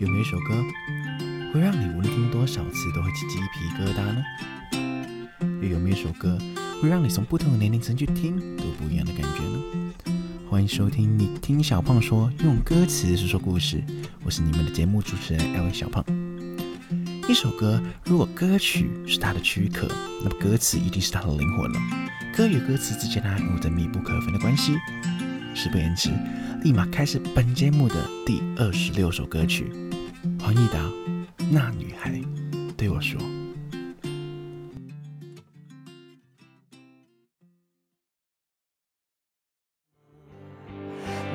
有没有一首歌会让你无论听多少次都会起鸡皮疙瘩呢？又有没有一首歌会让你从不同的年龄层去听都不一样的感觉呢？欢迎收听《你听小胖说》，用歌词说说故事。我是你们的节目主持人 L 小胖。一首歌如果歌曲是它的躯壳，那么歌词一定是它的灵魂了。歌与歌词之间呢，有着密不可分的关系。事不宜迟，立马开始本节目的第二十六首歌曲。黄义达，那女孩对我说：“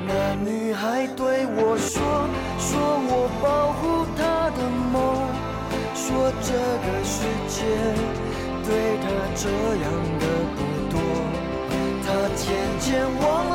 那女孩对我说，说我保护她的梦，说这个世界对她这样的不多，她渐渐忘了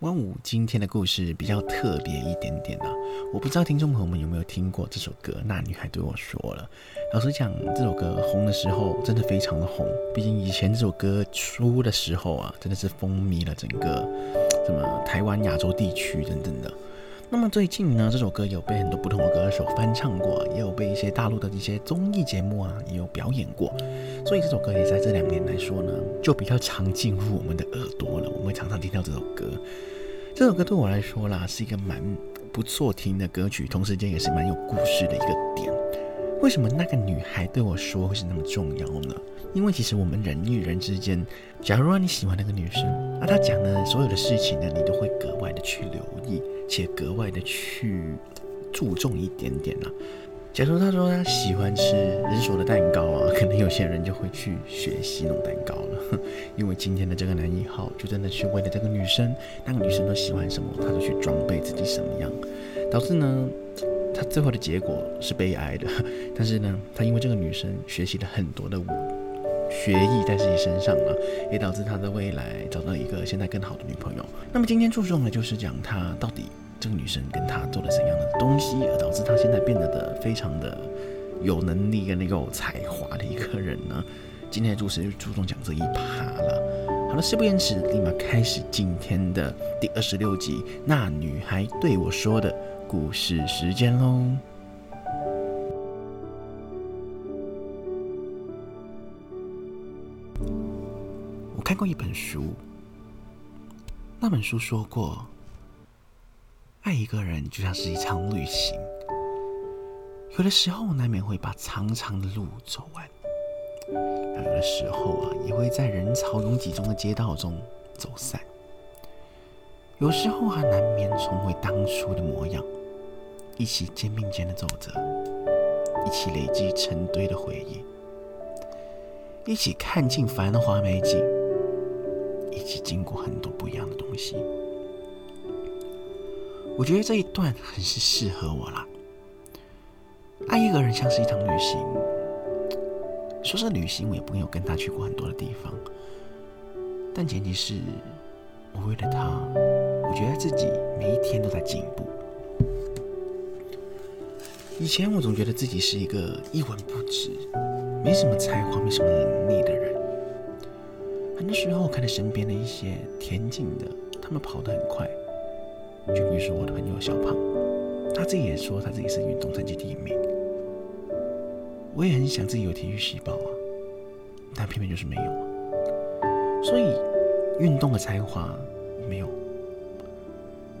万五今天的故事比较特别一点点啊，我不知道听众朋友们有没有听过这首歌《那女孩对我说了》。老实讲，这首歌红的时候真的非常的红，毕竟以前这首歌出的时候啊，真的是风靡了整个什么台湾、亚洲地区等等的。那么最近呢，这首歌有被很多不同的歌手翻唱过，也有被一些大陆的一些综艺节目啊也有表演过，所以这首歌也在这两年来说呢，就比较常进入我们的耳朵了。我们常常听到这首歌。这首歌对我来说啦，是一个蛮不错听的歌曲，同时间也是蛮有故事的一个点。为什么那个女孩对我说会是那么重要呢？因为其实我们人与人之间，假如说你喜欢那个女生，那她讲的所有的事情呢，你都会格外的去留意，且格外的去注重一点点啦。假如她说她喜欢吃人手的蛋糕啊，可能有些人就会去学习弄蛋糕了，因为今天的这个男一号就真的去为了这个女生，那个女生都喜欢什么，他就去装备自己什么样，导致呢。他最后的结果是悲哀的，但是呢，他因为这个女生学习了很多的武学艺在自己身上了，也导致他的未来找到一个现在更好的女朋友。那么今天注重的就是讲他到底这个女生跟他做了怎样的东西，而导致他现在变得的非常的有能力跟那个有才华的一个人呢？今天的主持就注重讲这一趴了。好了，事不宜迟，立马开始今天的第二十六集。那女孩对我说的。故事时间喽！我看过一本书，那本书说过，爱一个人就像是一场旅行，有的时候难免会把长长的路走完，有的时候啊，也会在人潮拥挤中的街道中走散，有时候还难免重回当初的模样。一起肩并肩的走着，一起累积成堆的回忆，一起看尽繁华美景，一起经过很多不一样的东西。我觉得这一段很是适合我啦。爱一个人像是一趟旅行，说是旅行，我也没有跟他去过很多的地方，但前提是我为了他，我觉得自己每一天都在进步。以前我总觉得自己是一个一文不值、没什么才华、没什么能力的人。很多时候看着身边的一些田径的，他们跑得很快，就比如说我的朋友小胖，他自己也说他自己是运动成绩第一名。我也很想自己有体育细胞啊，但偏偏就是没有。所以运动的才华没有。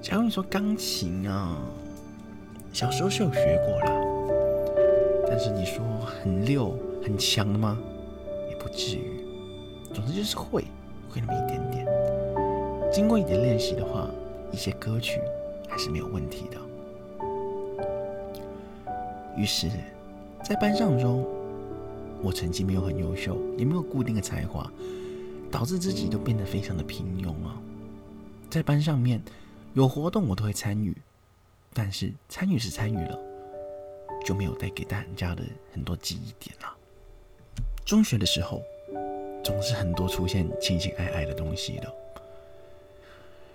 假如你说钢琴啊。小时候是有学过啦，但是你说很溜很强的吗？也不至于。总之就是会，会那么一点点。经过一点练习的话，一些歌曲还是没有问题的。于是，在班上中，我成绩没有很优秀，也没有固定的才华，导致自己都变得非常的平庸啊。在班上面有活动我都会参与，但是参与是参与了，就没有带给大家的很多记忆点了。中学的时候，总是很多出现情情爱爱的东西的，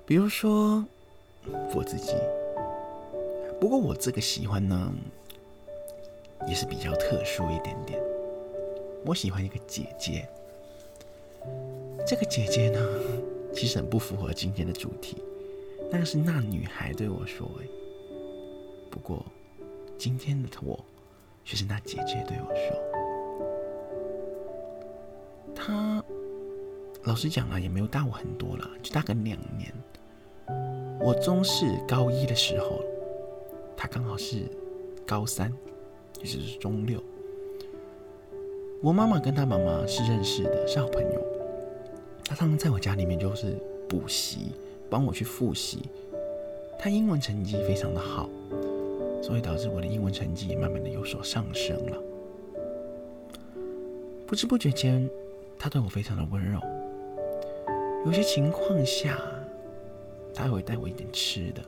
比如说我自己。不过我这个喜欢呢，也是比较特殊一点点。我喜欢一个姐姐，这个姐姐呢，其实很不符合今天的主题，但是那女孩对我说诶。不过今天的我却是那姐姐对我说，她老实讲啊，也没有大我很多了，就大概两年。我中四高一的时候。他刚好是高三，也就是中六。我妈妈跟他妈妈是认识的，是好朋友。他常常在我家里面就是补习，帮我去复习。他英文成绩非常的好，所以导致我的英文成绩也慢慢的有所上升了。不知不觉间，他对我非常的温柔。有些情况下，他还会带我一点吃的，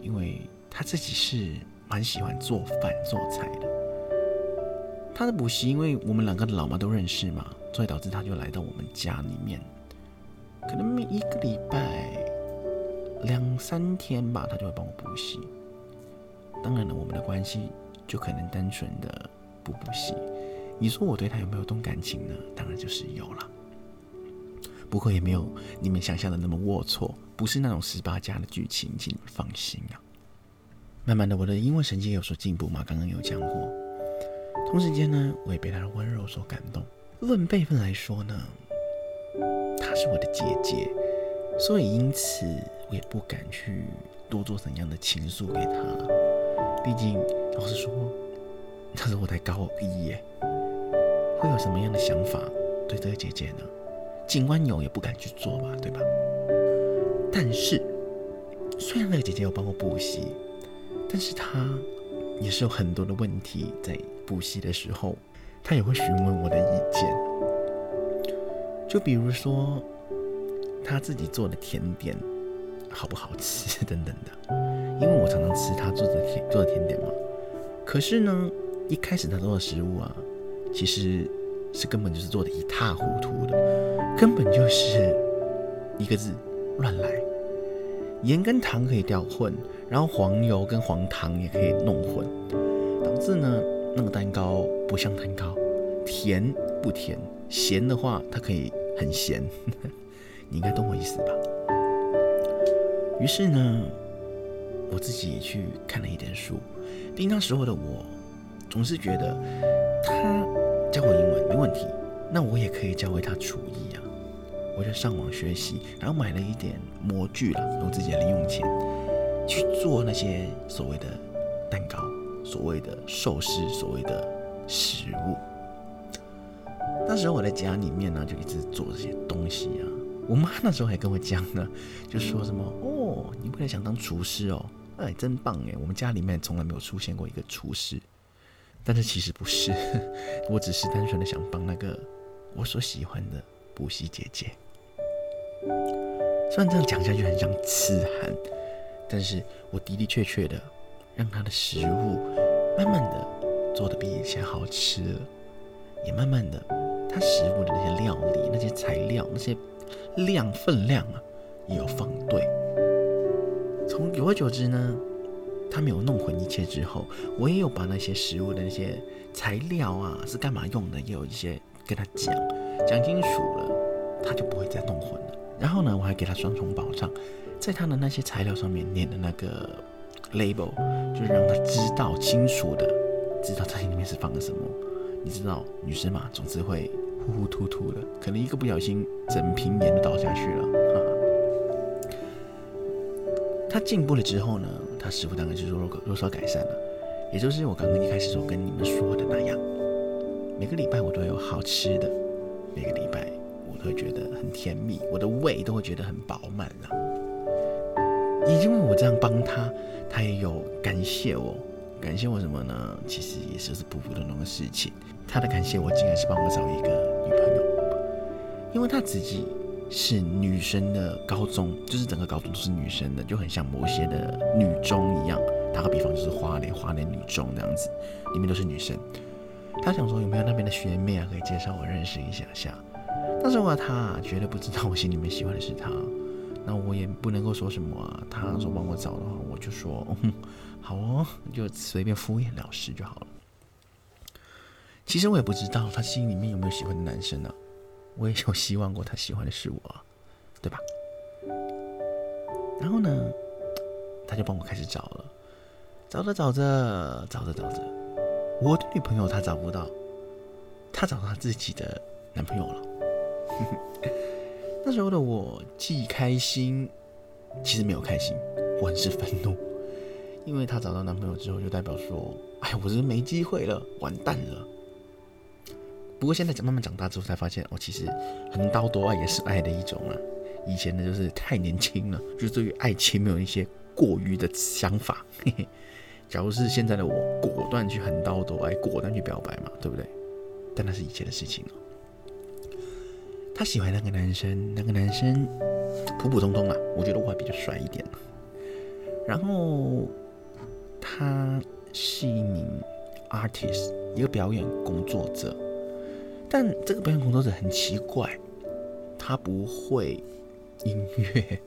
因为。他自己是蛮喜欢做饭做菜的。他的补习，因为我们两个的老妈都认识嘛，所以导致他就来到我们家里面。可能每一个礼拜两三天吧，他就会帮我补习。当然了，我们的关系就可能单纯的补补习。你说我对他有没有动感情呢？当然就是有了。不过也没有你们想象的那么龌龊，不是那种十八加的剧情，请你们放心啊。慢慢的，我的英文成绩有所进步嘛？刚刚有讲过。同时间呢，我也被他的温柔所感动。论辈分来说呢，她是我的姐姐，所以因此我也不敢去多做怎样的情愫给她。毕竟，老实说，那时候我才高一耶，会有什么样的想法对这个姐姐呢？尽管有，也不敢去做吧，对吧？但是，虽然那个姐姐有帮我补习。但是她也是有很多的问题，在补习的时候，她也会询问我的意见。就比如说他自己做的甜点好不好吃 等等的，因为我常常吃他做的甜做的甜点嘛。可是呢，一开始他做的食物啊，其实是根本就是做的一塌糊涂的，根本就是一个字乱来。盐跟糖可以调混，然后黄油跟黄糖也可以弄混，导致呢那个蛋糕不像蛋糕，甜不甜，咸的话它可以很咸，你应该懂我意思吧？于是呢，我自己去看了一点书，因为那时候的我总是觉得他教我英文没问题，那我也可以教会他厨艺啊。我就上网学习，然后买了一点模具了，用自己的零用钱去做那些所谓的蛋糕、所谓的寿司、所谓的食物。那时候我在家里面呢，就一直做这些东西啊。我妈那时候还跟我讲呢，就说什么：“你未来想当厨师哦？哎，真棒哎！我们家里面从来没有出现过一个厨师。”但是其实不是，我只是单纯的想帮那个我所喜欢的补习姐姐。虽然这样讲下去很像痴汉，但是我的的确确的让他的食物慢慢的做的比以前好吃了，也慢慢的他食物的那些料理、那些材料、那些量分量啊，也有放对。从久而久之呢，他没有弄混一切之后，我也有把那些食物的那些材料啊是干嘛用的，也有一些跟他讲讲清楚了，他就不会再弄混了。然后呢，我还给他双重保障，在他的那些材料上面粘的那个 label，就是让他知道清楚的，知道这里面是放的什么。你知道女生嘛，总是会糊糊涂涂的，可能一个不小心，整瓶盐都倒下去了。他进步了之后呢，他师傅当然就是有有所改善了，也就是我刚刚一开始所跟你们说的那样，每个礼拜我都有好吃的，每个礼拜我都。会觉得很甜蜜，我的胃都会觉得很饱满了。也因为我这样帮他，他也有感谢我。感谢我什么呢？其实也是是普普通通的事情。他的感谢我，竟然是帮我找一个女朋友。因为他自己是女生的高中，就是整个高中都是女生的，就很像某些的女中一样。打个比方，就是花莲花莲女中这样子，里面都是女生。他想说有没有那边的学妹啊，可以介绍我认识一下下。但是我他绝对不知道我心里面喜欢的是他，那我也不能够说什么啊。他说帮我找的话，我就说好哦，就随便敷衍了事就好了。其实我也不知道他心里面有没有喜欢的男生呢。我也有希望过他喜欢的是我，对吧？然后呢，他就帮我开始找了，找着找着，找着找着，我的女朋友他找不到，他找到他自己的男朋友了。那时候的我既开心，其实没有开心，我很是愤怒，因为他找到男朋友之后，就代表说，哎，我是没机会了，完蛋了。不过现在慢慢长大之后，才发现哦，其实横刀夺爱也是爱的一种啊。以前呢，就是太年轻了，就对于爱情没有一些过于的想法。嘿嘿，假如是现在的我，果断去横刀夺爱，果断去表白嘛，对不对？但那是以前的事情了。他喜欢那个男生，那个男生普普通通啊，我觉得我还比较帅一点。然后他是一名 artist，一个表演工作者。但这个表演工作者很奇怪，他不会音乐，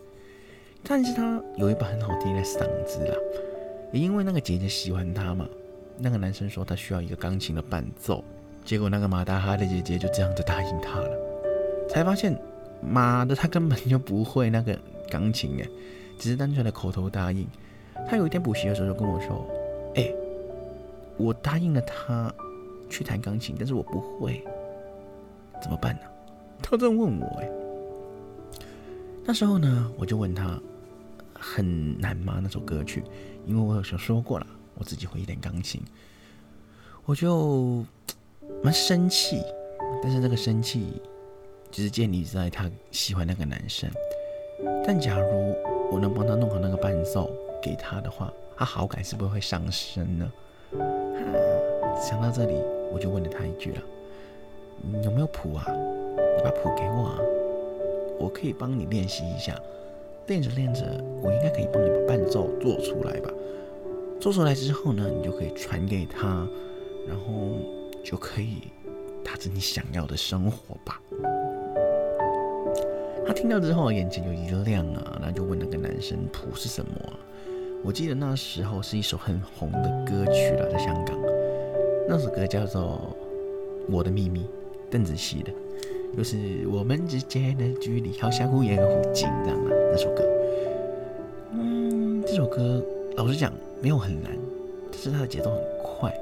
但是他有一把很好听的嗓子啦。也因为那个姐姐喜欢他嘛，那个男生说他需要一个钢琴的伴奏，结果那个马达哈的姐姐就这样子答应他了。才发现，妈的，他根本就不会那个钢琴哎，只是单纯的口头答应。他有一天补习的时候就跟我说：“哎，我答应了他去弹钢琴，但是我不会。”怎么办呢？他在问我哎。那时候呢，我就问他很难吗？那首歌曲，因为我有时候说过了，我自己会一点钢琴，我就蛮生气。但是这个生气只是建立在他喜欢那个男生。但假如我能帮他弄好那个伴奏给他的话，他好感是不是会上升呢？想到这里，我就问了他一句了。有没有谱啊？你把谱给我啊，我可以帮你练习一下。练着练着，我应该可以帮你把伴奏做出来吧。做出来之后呢，你就可以传给他，然后就可以达成你想要的生活吧。他听到之后，眼前就一亮啊，然后就问那个男生谱是什么。我记得那时候是一首很红的歌曲了，在香港，那首歌叫做《我的秘密》。邓紫棋的，就是我们之间的距离好像忽远忽近，这样啊？那首歌，嗯，这首歌老实讲没有很难，但是它的节奏很快。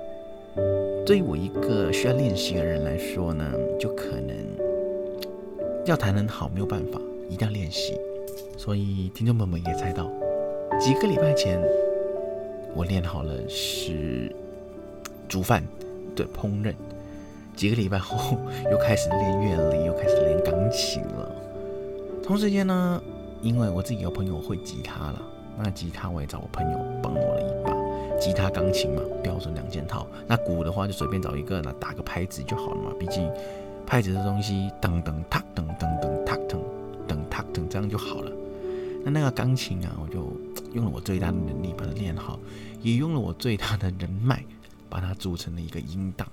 对于我一个需要练习的人来说呢，就可能要弹很好没有办法，一定要练习。所以听众朋友们也猜到，几个礼拜前我练好了是煮饭，对，烹饪。几个礼拜后，又开始练乐理，又开始练钢琴了。同时间呢，因为我自己有朋友会吉他了，那吉他我也找我朋友帮我了一把。吉他、钢琴嘛，标准两件套。那鼓的话就随便找一个，那打个拍子就好了嘛。毕竟拍子的东西，噔噔哒噔噔噔哒噔噔哒噔，这样就好了。那那个钢琴啊，我就用了我最大的能力把它练好，也用了我最大的人脉把它组成了一个音档。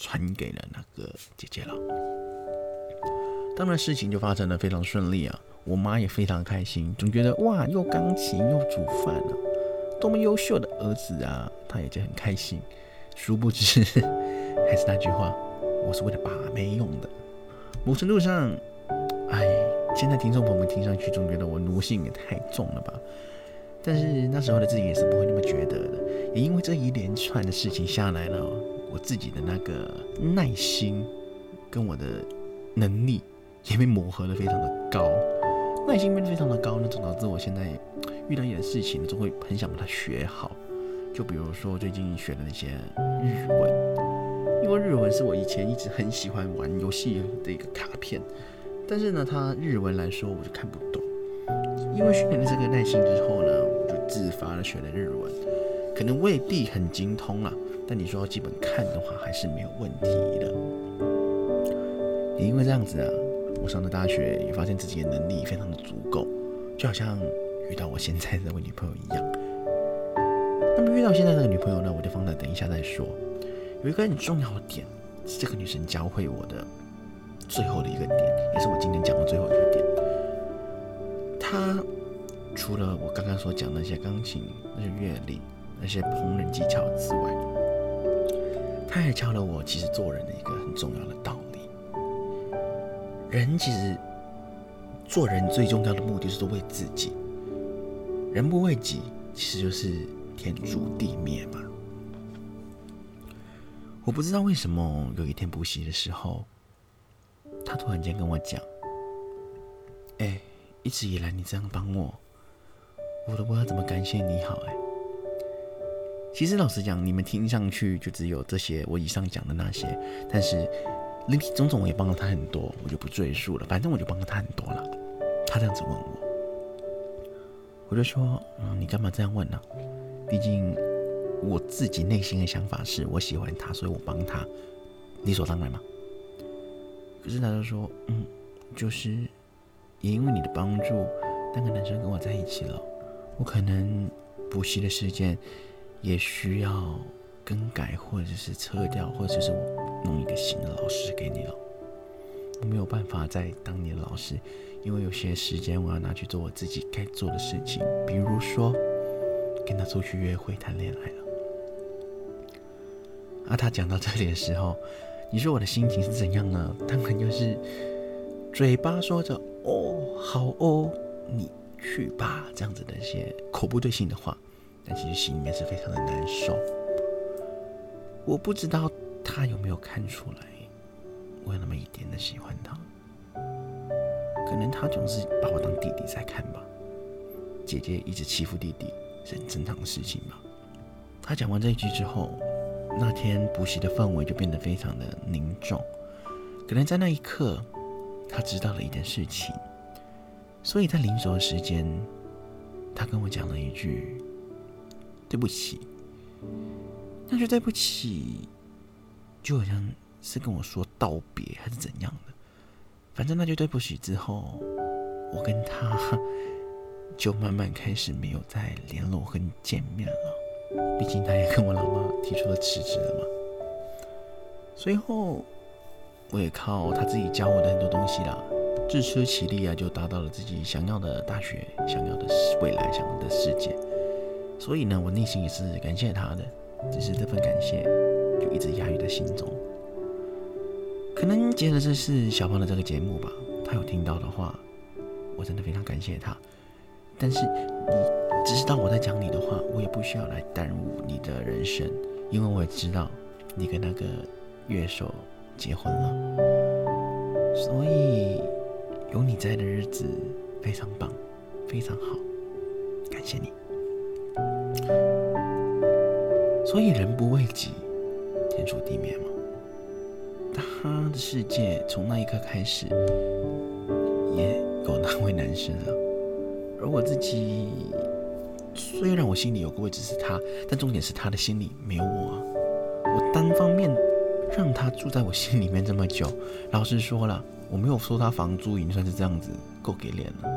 传给了那个姐姐了，当然事情就发展的非常顺利啊，我妈也非常开心，总觉得哇，又钢琴又煮饭啊，多么优秀的儿子啊，她也就很开心。殊不知，还是那句话，我是为了把妹用的。某程度上，哎，现在听众朋友们听上去总觉得我奴性也太重了吧？但是那时候的自己也是不会那么觉得的，也因为这一连串的事情下来了。我自己的那个耐心跟我的能力也被磨合的非常的高，耐心变得非常的高呢，总导致我现在遇到一点事情，就会很想把它学好。就比如说最近学的那些日文，因为日文是我以前一直很喜欢玩游戏的一个卡片，但是呢，它日文来说我就看不懂。因为训练了这个耐心之后呢，我就自发的学了日文，可能未必很精通啊。但你说基本看的话，还是没有问题的。也因为这样子啊，我上了大学，也发现自己的能力非常的足够，就好像遇到我现在这位女朋友一样。那么遇到现在这个女朋友呢，我就放在等一下再说。有一个很重要的点，是这个女生教会我的最后的一个点，也是我今天讲的最后一个点。她除了我刚刚所讲的那些钢琴、那些乐理、那些烹饪技巧之外，他还教了我其实做人的一个很重要的道理。人其实做人最重要的目的就是为自己，人不为己，其实就是天诛地灭嘛。我不知道为什么有一天补习的时候，他突然间跟我讲：“哎，一直以来你这样帮我，我都不知道怎么感谢你好。”哎，其实老实讲，你们听上去就只有这些我以上讲的那些，但是林体种种我也帮了他很多，我就不赘述了。反正我就帮了他很多了。他这样子问我，我就说：“嗯，你干嘛这样问呢？毕竟……”我自己内心的想法是我喜欢他，所以我帮他，理所当然嘛。可是他就说，嗯，就是也因为你的帮助，那个男生跟我在一起了，我可能补习的时间也需要更改，或者是撤掉，或者是我弄一个新的老师给你了。我没有办法再当你的老师，因为有些时间我要拿去做我自己该做的事情，比如说跟他出去约会、谈恋爱了。啊，他讲到这里的时候，你说我的心情是怎样呢？当然就是嘴巴说着“哦，好哦，你去吧”这样子的一些口不对心的话，但其实心里面是非常的难受。我不知道他有没有看出来，我有那么一点的喜欢他。可能他总是把我当弟弟在看吧。姐姐一直欺负弟弟是很正常的事情吧。他讲完这一句之后。那天补习的氛围就变得非常的凝重，可能在那一刻，他知道了一件事情，所以在临走的时间，他跟我讲了一句：“对不起。”那句“对不起”就好像是跟我说道别还是怎样的，反正那句“对不起”之后，我跟他就慢慢开始没有再联络跟见面了。毕竟他也跟我老妈提出了辞职了嘛。随后，我也靠他自己教我的很多东西啦，自食其力啊，就达到了自己想要的大学、想要的未来、想要的世界。所以呢，我内心也是感谢他的，只是这份感谢就一直压抑在心中。可能接着这是小胖的这个节目吧，他有听到的话，我真的非常感谢他。但是你。只知道我在讲你的话，我也不需要来耽误你的人生，因为我也知道你跟那个乐手结婚了，所以有你在的日子非常棒，非常好，感谢你。所以人不为己，天诛地灭嘛。他的世界从那一刻开始，也有那位男生了，而我自己。虽然我心里有个位置是他，但重点是他的心里没有我。我单方面让他住在我心里面这么久，老实说了，我没有收他房租，已经算是这样子够给脸了。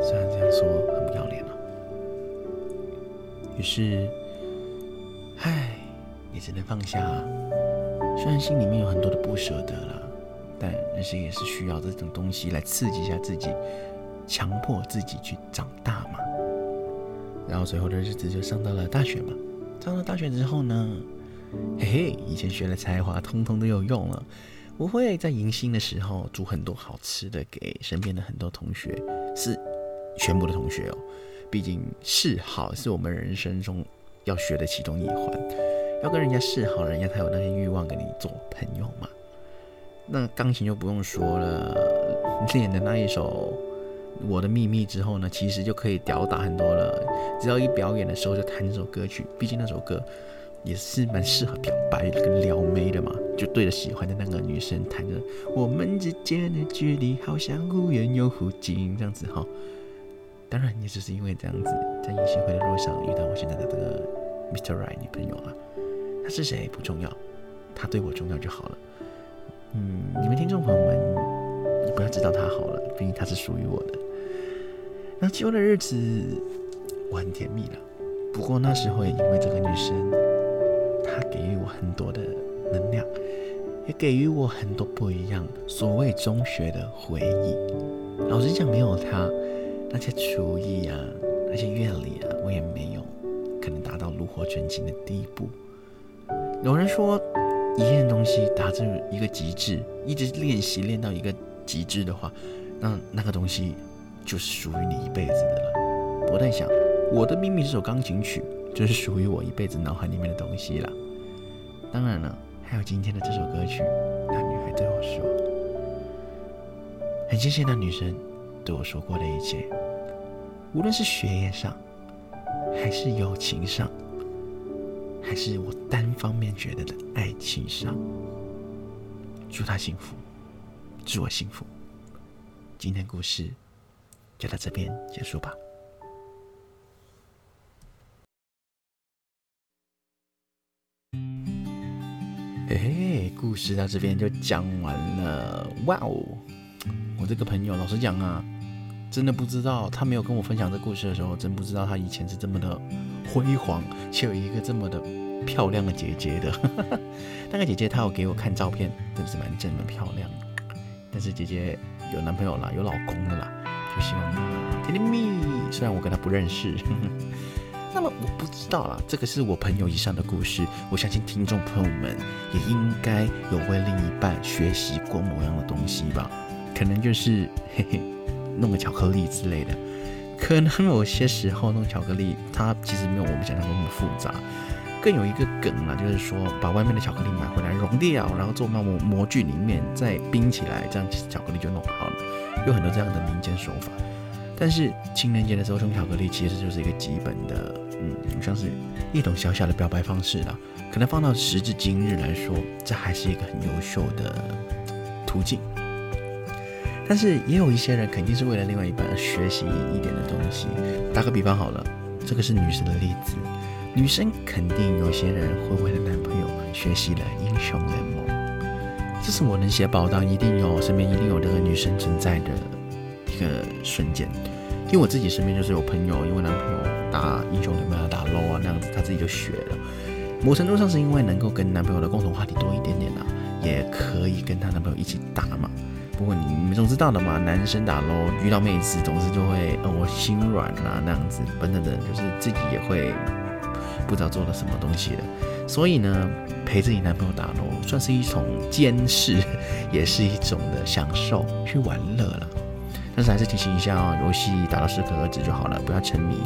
虽然这样说很不要脸了，于是，唉，也只能放下。虽然心里面有很多的不舍得了，但人生也是需要这种东西来刺激一下自己，强迫自己去长大嘛。然后随后的日子就上到了大学嘛，上了大学之后呢，嘿嘿，以前学的才华通通都有用了。我会在迎新的时候煮很多好吃的给身边的很多同学，是全部的同学哦。毕竟是好是我们人生中要学的其中一环，要跟人家示好，人家才有那些欲望跟你做朋友嘛。那钢琴就不用说了，练的那一首。我的秘密之后呢，其实就可以吊打很多了。只要一表演的时候就弹这首歌曲，毕竟那首歌也是蛮适合表白跟撩妹的嘛。就对着喜欢的那个女生弹着，我们之间的距离好像忽远又忽近这样子哈。当然也只是因为这样子，在演习会的路上遇到我现在的这个 Mr. Right 女朋友了。她是谁不重要，她对我重要就好了。嗯，你们听众朋友们。你不要知道他好了，毕竟他是属于我的。那之后的日子我很甜蜜了，不过那时候也因为这个女生，她给予我很多的能量，也给予我很多不一样所谓中学的回忆。老实讲，没有她，那些厨艺啊，那些乐理啊，我也没有可能达到炉火纯青的地步。有人说。一件东西达至一个极致，一直练习练到一个极致的话，那那个东西就是属于你一辈子的了。我在想，我的秘密这首钢琴曲就是属于我一辈子脑海里面的东西了。当然了，还有今天的这首歌曲，那女孩对我说：“很谢谢那女生对我说过的一切，无论是学业上，还是友情上。”还是我单方面觉得的爱情上，祝他幸福，祝我幸福。今天故事就到这边结束吧。嘿嘿，故事到这边就讲完了。哇哦，我这个朋友，老实讲啊，真的不知道他没有跟我分享这故事的时候，真不知道他以前是这么的。辉煌，且有一个这么的漂亮的姐姐的，那个姐姐她有给我看照片，真的是蛮正的漂亮。但是姐姐有男朋友了，有老公了啦，就希望甜甜蜜。虽然我跟她不认识，那么我不知道啦，这个是我朋友以上的故事。我相信听众朋友们也应该有为另一半学习过某样的东西吧，可能就是嘿嘿，弄个巧克力之类的。可能有些时候弄巧克力，它其实没有我们想象中那么复杂。更有一个梗啊，就是说把外面的巧克力买回来融掉，然后做那模模具里面再冰起来，这样其实巧克力就弄好了。有很多这样的民间手法。但是情人节的时候送巧克力，其实就是一个基本的，嗯，像是一种小小的表白方式啦。可能放到时至今日来说，这还是一个很优秀的途径。但是也有一些人肯定是为了另外一半而学习一点的东西。打个比方好了，这个是女生的例子，女生肯定有些人会为了男朋友学习了英雄联盟。这是我能写宝藏，一定有身边一定有这个女生存在的一个瞬间。因为我自己身边就是有朋友，因为男朋友打英雄联盟啊、打 LO 啊那样子，他自己就学了。某程度上是因为能够跟男朋友的共同话题多一点点啊，也可以跟她男朋友一起打嘛。不过你们总知道的嘛，男生打喽遇到妹子总是就会呃我心软啊那样子，等等等，就是自己也会不知道做了什么东西的。所以呢，陪着你男朋友打喽，算是一种监视，也是一种的享受，去玩乐了。但是还是提醒一下哦，游戏打到适可而止就好了，不要沉迷。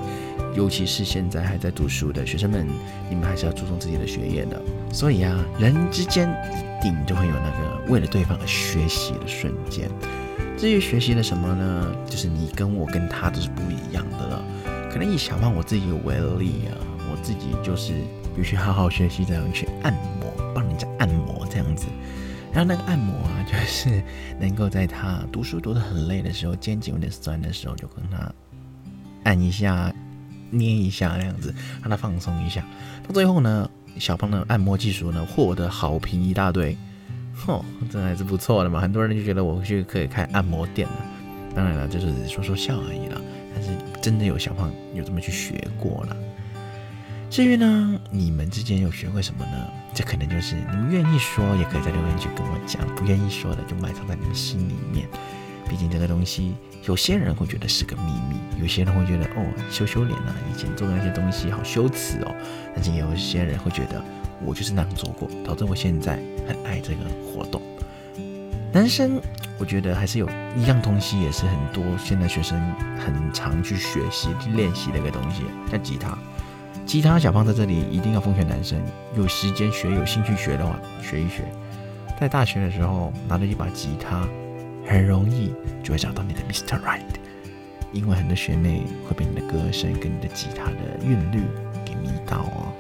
尤其是现在还在读书的学生们，你们还是要注重自己的学业的。所以啊，人之间一定就会有那个为了对方而学习的瞬间。至于学习了什么呢？就是你跟我跟他都是不一样的了。可能以小胖我自己为例啊，我自己就是必须好好学习，这样去按摩，帮人家按摩这样子。然后那个按摩啊，就是能够在他读书读得很累的时候，肩颈有点酸的时候，就跟他按一下。捏一下那样子，让他放松一下。到最后呢，小胖的按摩技术呢获得好评一大堆，嚯，这还是不错的嘛。很多人就觉得我去可以开按摩店了。当然了，就是说说笑而已了。但是真的有小胖有这么去学过了。至于呢，你们之间有学会什么呢？这可能就是你们愿意说，也可以在留言区跟我讲；不愿意说的，就埋藏在你们心里面。毕竟这个东西，有些人会觉得是个秘密，有些人会觉得哦羞羞脸啊，以前做的那些东西好羞耻哦。但是也有些人会觉得，我就是那样做过，导致我现在很爱这个活动。男生，我觉得还是有一样东西，也是很多现在学生很常去学习、练习的一个东西，叫吉他。吉他小胖在这里一定要奉劝男生，有时间学、有兴趣学的话，学一学。在大学的时候，拿着一把吉他。很容易就会找到你的 Mr. Right，因为很多学妹会被你的歌声跟你的吉他的韵律给迷到哦。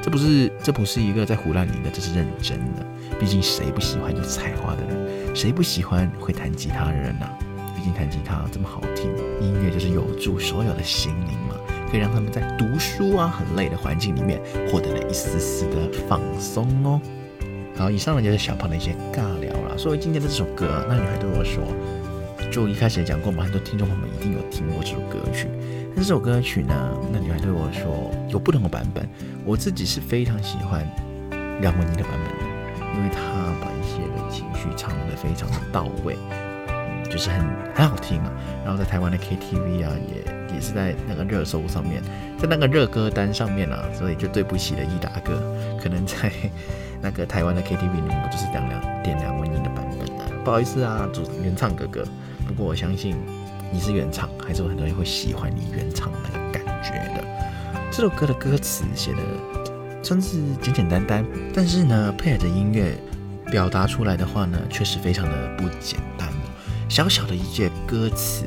这不是这不是一个在胡乱你的，这是认真的。毕竟谁不喜欢有才华的人？谁不喜欢会弹吉他的人呢？毕竟弹吉他这么好听，音乐就是有助所有的心灵嘛，可以让他们在读书啊很累的环境里面获得了一丝丝的放松哦。好，以上呢就是小胖的一些尬聊了。所以今天的这首歌，那女孩对我说，就一开始也讲过嘛，很多听众朋友们一定有听过这首歌曲。但这首歌曲呢，那女孩对我说有不同的版本，我自己是非常喜欢梁文音的版本的，因为她把一些的情绪唱得非常的到位，就是很很好听嘛。然后在台湾的 KTV 啊，也也是在那个热搜上面，在那个热歌单上面啊，所以就对不起了益达哥，可能在那个台湾的 KTV 里面，我就是点梁点梁文音的版本的，不好意思啊，主原唱哥哥。不过我相信。你是原唱，还是有很多人会喜欢你原唱那个感觉的？这首歌的歌词写的真是简简单单，但是呢，配合着音乐表达出来的话呢，确实非常的不简单小小的一句歌词，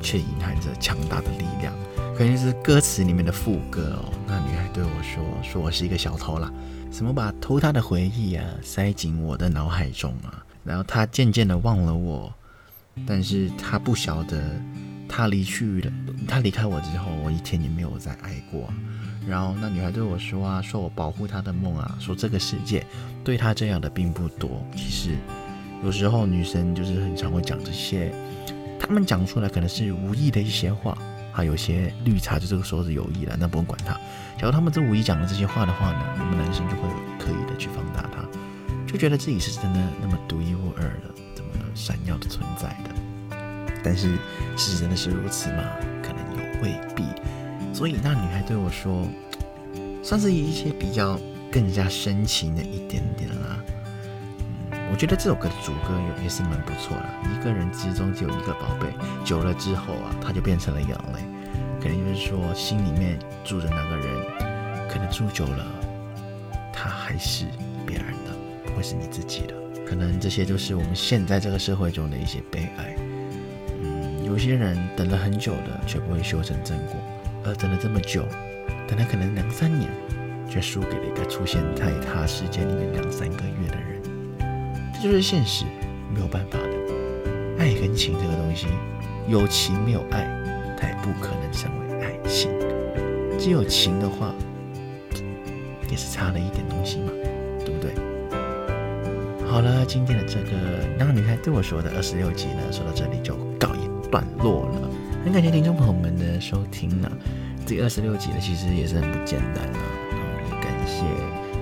却隐含着强大的力量。肯定是歌词里面的副歌哦。那女孩对我说：“说我是一个小偷啦，什么把偷她的回忆啊塞进我的脑海中啊，然后她渐渐的忘了我。”但是他不晓得，他离去了，他离开我之后，我一天也没有再爱过。然后那女孩对我说啊，说我保护她的梦啊，说这个世界对她这样的并不多。其实有时候女生就是很常会讲这些，她们讲出来可能是无意的一些话，啊有些绿茶就这个时候是有意的，那不用管他。假如他们这无意讲的这些话的话呢，我们男生就会刻意的去放大它，就觉得自己是真的那么独一无二的。闪耀的存在的，但是事实真的是如此吗？可能有未必。所以那女孩对我说，算是一些比较更加深情的一点点啦。我觉得这首歌的主歌有也是蛮不错的。一个人之中只有一个宝贝，久了之后啊，他就变成了眼泪。可能就是说，心里面住着那个人，可能住久了，他还是别人的，不会是你自己的。可能这些就是我们现在这个社会中的一些悲哀。嗯，有些人等了很久了，却不会修成正果；而等了这么久，等了可能两三年，却输给了一个出现在他世界里面两三个月的人。这就是现实，没有办法的。爱跟情这个东西，有情没有爱，它也不可能成为爱情。只有情的话，也是差了一点东西。好了，今天的这个那个女孩对我说的二十六集呢，说到这里就告一段落了。很感谢听众朋友们的收听呢，这二十六集呢其实也是很不简单啊。也感谢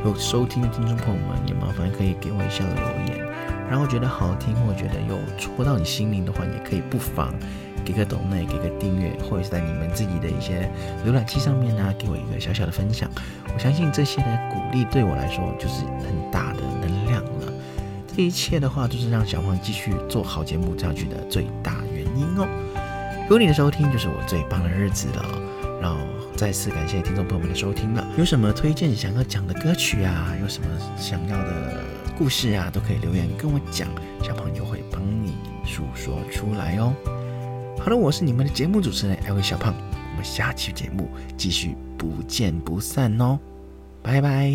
有收听的听众朋友们，也麻烦可以给我一下留言，然后觉得好听或觉得有戳到你心灵的话，也可以不妨给个懂内，给个订阅，或者是在你们自己的一些浏览器上面呢，给我一个小小的分享。我相信这些的鼓励对我来说就是很大的。这一切的话，就是让小胖继续做好节目下去的最大原因哦。有你的收听，就是我最棒的日子了。然后再次感谢听众朋友们的收听了。有什么推荐想要讲的歌曲啊？有什么想要的故事啊？都可以留言跟我讲，小胖就会帮你诉说出来哦。好了，我是你们的节目主持人艾薇小胖，我们下期节目继续不见不散哦，拜拜。